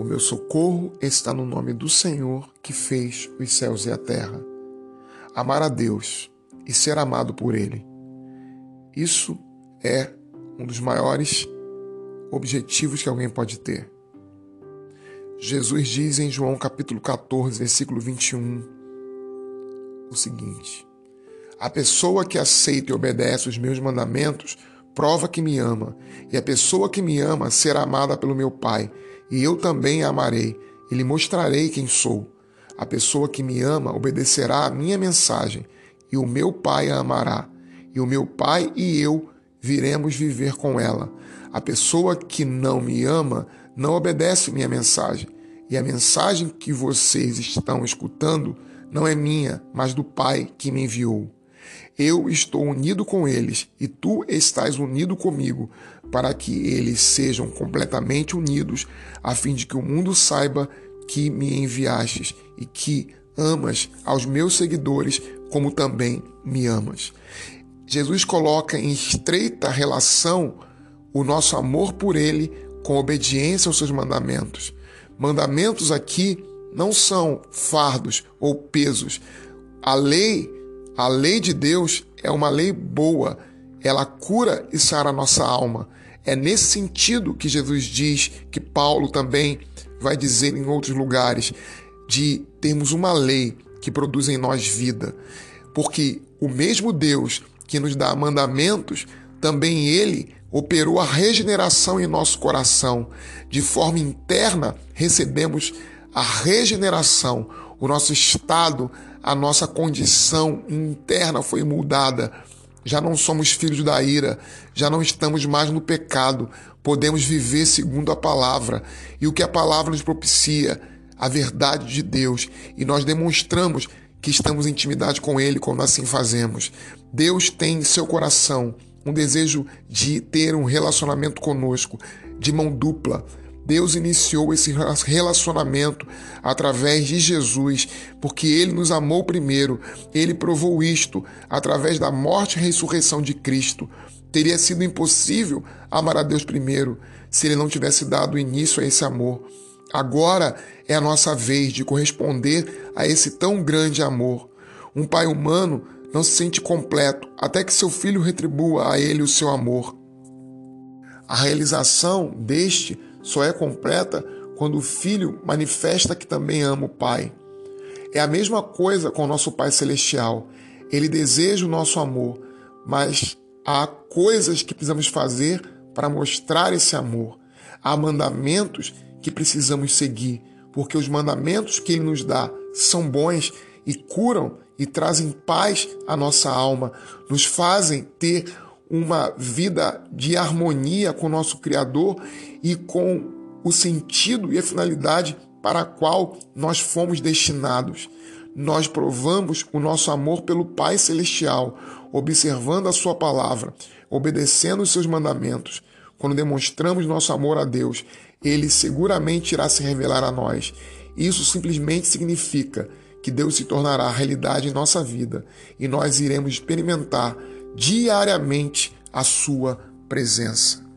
O meu socorro está no nome do Senhor que fez os céus e a terra. Amar a Deus e ser amado por Ele. Isso é um dos maiores objetivos que alguém pode ter. Jesus diz em João capítulo 14, versículo 21, o seguinte: A pessoa que aceita e obedece os meus mandamentos prova que me ama, e a pessoa que me ama será amada pelo meu Pai, e eu também a amarei, e lhe mostrarei quem sou. A pessoa que me ama obedecerá à minha mensagem, e o meu Pai a amará, e o meu Pai e eu viremos viver com ela. A pessoa que não me ama não obedece minha mensagem, e a mensagem que vocês estão escutando não é minha, mas do Pai que me enviou. Eu estou unido com eles e tu estás unido comigo, para que eles sejam completamente unidos, a fim de que o mundo saiba que me enviastes e que amas aos meus seguidores como também me amas. Jesus coloca em estreita relação o nosso amor por Ele com obediência aos seus mandamentos. Mandamentos aqui não são fardos ou pesos. A lei, a lei de Deus é uma lei boa. Ela cura e sara a nossa alma. É nesse sentido que Jesus diz, que Paulo também vai dizer em outros lugares, de termos uma lei que produz em nós vida. Porque o mesmo Deus que nos dá mandamentos, também ele operou a regeneração em nosso coração. De forma interna, recebemos a regeneração. O nosso estado, a nossa condição interna foi mudada. Já não somos filhos da ira, já não estamos mais no pecado, podemos viver segundo a palavra e o que a palavra nos propicia, a verdade de Deus, e nós demonstramos que estamos em intimidade com Ele quando assim fazemos. Deus tem em seu coração um desejo de ter um relacionamento conosco, de mão dupla. Deus iniciou esse relacionamento através de Jesus, porque ele nos amou primeiro. Ele provou isto através da morte e ressurreição de Cristo. Teria sido impossível amar a Deus primeiro se ele não tivesse dado início a esse amor. Agora é a nossa vez de corresponder a esse tão grande amor. Um pai humano não se sente completo até que seu filho retribua a ele o seu amor. A realização deste só é completa quando o filho manifesta que também ama o pai. É a mesma coisa com o nosso Pai Celestial. Ele deseja o nosso amor, mas há coisas que precisamos fazer para mostrar esse amor. Há mandamentos que precisamos seguir, porque os mandamentos que ele nos dá são bons e curam e trazem paz à nossa alma, nos fazem ter uma vida de harmonia com o nosso Criador e com o sentido e a finalidade para a qual nós fomos destinados. Nós provamos o nosso amor pelo Pai Celestial, observando a Sua palavra, obedecendo os seus mandamentos. Quando demonstramos nosso amor a Deus, Ele seguramente irá se revelar a nós. Isso simplesmente significa que Deus se tornará realidade em nossa vida e nós iremos experimentar diariamente a Sua presença.